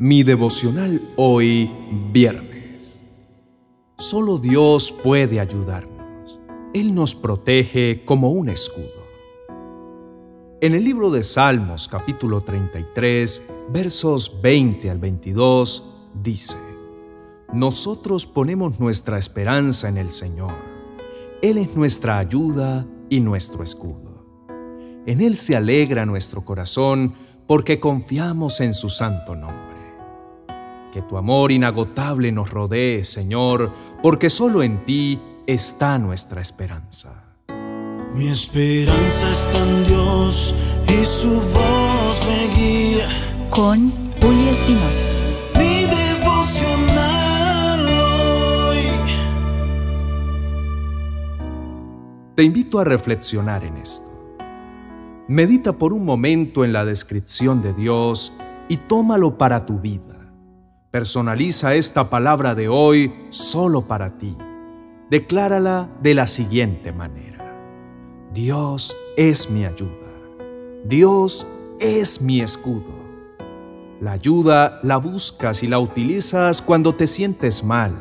Mi devocional hoy, viernes. Solo Dios puede ayudarnos. Él nos protege como un escudo. En el libro de Salmos capítulo 33, versos 20 al 22, dice, Nosotros ponemos nuestra esperanza en el Señor. Él es nuestra ayuda y nuestro escudo. En Él se alegra nuestro corazón porque confiamos en su santo nombre. Que tu amor inagotable nos rodee, Señor, porque solo en ti está nuestra esperanza. Mi esperanza está en Dios y su voz me guía. Con Julio Espinosa. Mi devocional hoy. Te invito a reflexionar en esto. Medita por un momento en la descripción de Dios y tómalo para tu vida. Personaliza esta palabra de hoy solo para ti. Declárala de la siguiente manera. Dios es mi ayuda. Dios es mi escudo. La ayuda la buscas y la utilizas cuando te sientes mal,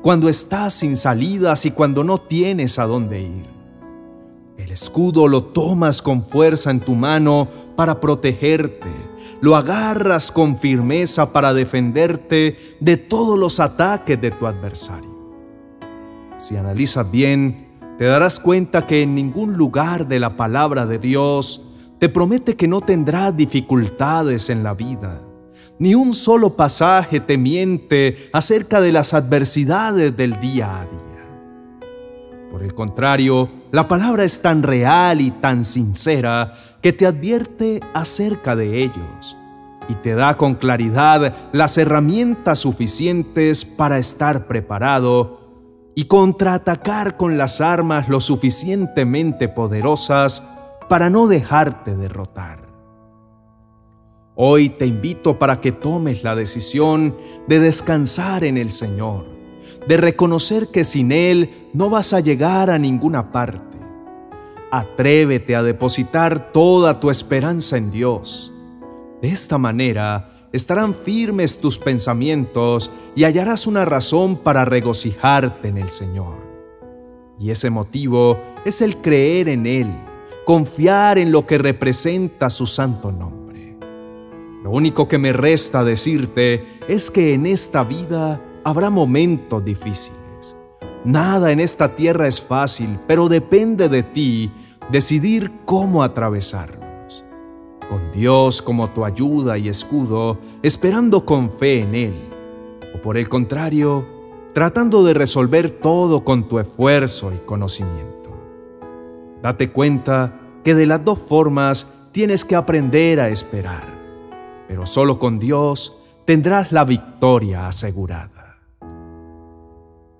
cuando estás sin salidas y cuando no tienes a dónde ir. El escudo lo tomas con fuerza en tu mano para protegerte, lo agarras con firmeza para defenderte de todos los ataques de tu adversario. Si analizas bien, te darás cuenta que en ningún lugar de la palabra de Dios te promete que no tendrás dificultades en la vida. Ni un solo pasaje te miente acerca de las adversidades del día a día. Por el contrario, la palabra es tan real y tan sincera que te advierte acerca de ellos y te da con claridad las herramientas suficientes para estar preparado y contraatacar con las armas lo suficientemente poderosas para no dejarte derrotar. Hoy te invito para que tomes la decisión de descansar en el Señor de reconocer que sin Él no vas a llegar a ninguna parte. Atrévete a depositar toda tu esperanza en Dios. De esta manera estarán firmes tus pensamientos y hallarás una razón para regocijarte en el Señor. Y ese motivo es el creer en Él, confiar en lo que representa su santo nombre. Lo único que me resta decirte es que en esta vida habrá momentos difíciles. Nada en esta tierra es fácil, pero depende de ti decidir cómo atravesarlos. Con Dios como tu ayuda y escudo, esperando con fe en Él. O por el contrario, tratando de resolver todo con tu esfuerzo y conocimiento. Date cuenta que de las dos formas tienes que aprender a esperar, pero solo con Dios tendrás la victoria asegurada.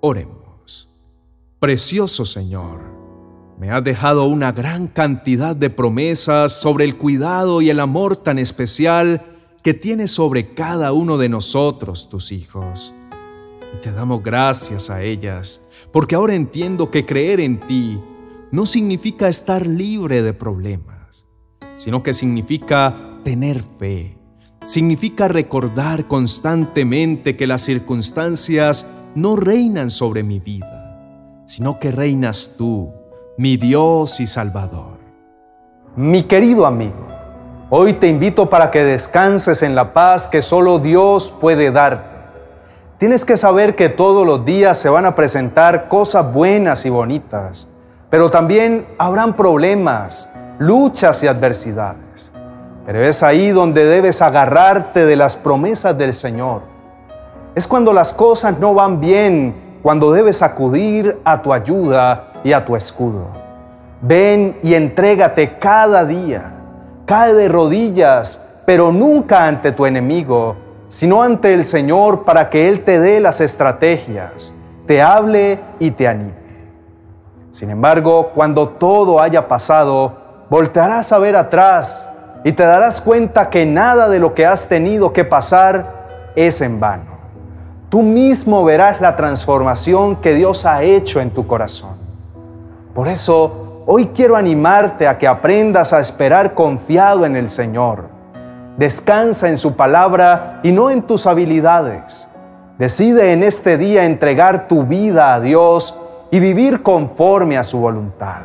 Oremos. Precioso Señor, me has dejado una gran cantidad de promesas sobre el cuidado y el amor tan especial que tienes sobre cada uno de nosotros, tus hijos. Y te damos gracias a ellas, porque ahora entiendo que creer en ti no significa estar libre de problemas, sino que significa tener fe, significa recordar constantemente que las circunstancias no reinan sobre mi vida, sino que reinas tú, mi Dios y Salvador. Mi querido amigo, hoy te invito para que descanses en la paz que solo Dios puede darte. Tienes que saber que todos los días se van a presentar cosas buenas y bonitas, pero también habrán problemas, luchas y adversidades. Pero es ahí donde debes agarrarte de las promesas del Señor es cuando las cosas no van bien, cuando debes acudir a tu ayuda y a tu escudo. Ven y entrégate cada día. Cae de rodillas, pero nunca ante tu enemigo, sino ante el Señor para que Él te dé las estrategias, te hable y te anime. Sin embargo, cuando todo haya pasado, voltearás a ver atrás y te darás cuenta que nada de lo que has tenido que pasar es en vano tú mismo verás la transformación que Dios ha hecho en tu corazón. Por eso, hoy quiero animarte a que aprendas a esperar confiado en el Señor. Descansa en su palabra y no en tus habilidades. Decide en este día entregar tu vida a Dios y vivir conforme a su voluntad.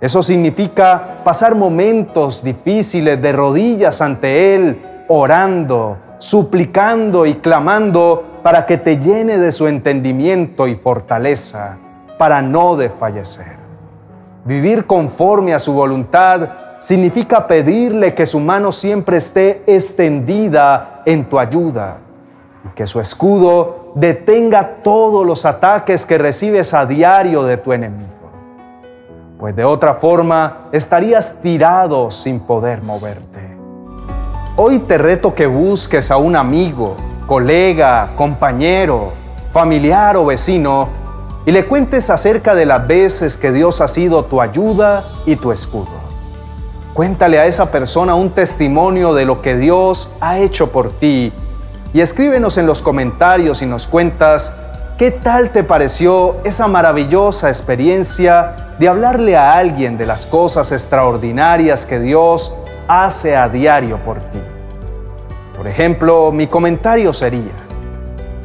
Eso significa pasar momentos difíciles de rodillas ante Él, orando, suplicando y clamando para que te llene de su entendimiento y fortaleza, para no desfallecer. Vivir conforme a su voluntad significa pedirle que su mano siempre esté extendida en tu ayuda y que su escudo detenga todos los ataques que recibes a diario de tu enemigo. Pues de otra forma estarías tirado sin poder moverte. Hoy te reto que busques a un amigo, colega, compañero, familiar o vecino y le cuentes acerca de las veces que Dios ha sido tu ayuda y tu escudo. Cuéntale a esa persona un testimonio de lo que Dios ha hecho por ti y escríbenos en los comentarios y nos cuentas qué tal te pareció esa maravillosa experiencia de hablarle a alguien de las cosas extraordinarias que Dios hace a diario por ti. Por ejemplo, mi comentario sería,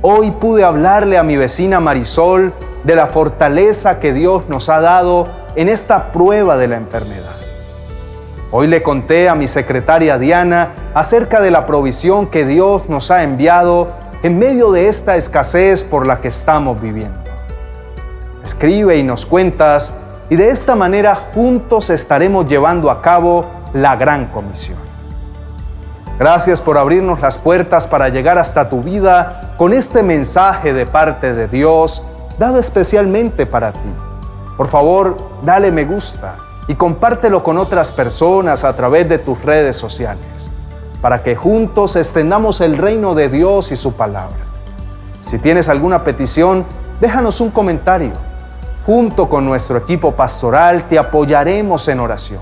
hoy pude hablarle a mi vecina Marisol de la fortaleza que Dios nos ha dado en esta prueba de la enfermedad. Hoy le conté a mi secretaria Diana acerca de la provisión que Dios nos ha enviado en medio de esta escasez por la que estamos viviendo. Escribe y nos cuentas y de esta manera juntos estaremos llevando a cabo la gran comisión. Gracias por abrirnos las puertas para llegar hasta tu vida con este mensaje de parte de Dios dado especialmente para ti. Por favor, dale me gusta y compártelo con otras personas a través de tus redes sociales, para que juntos extendamos el reino de Dios y su palabra. Si tienes alguna petición, déjanos un comentario. Junto con nuestro equipo pastoral te apoyaremos en oración,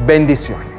Bendiciones.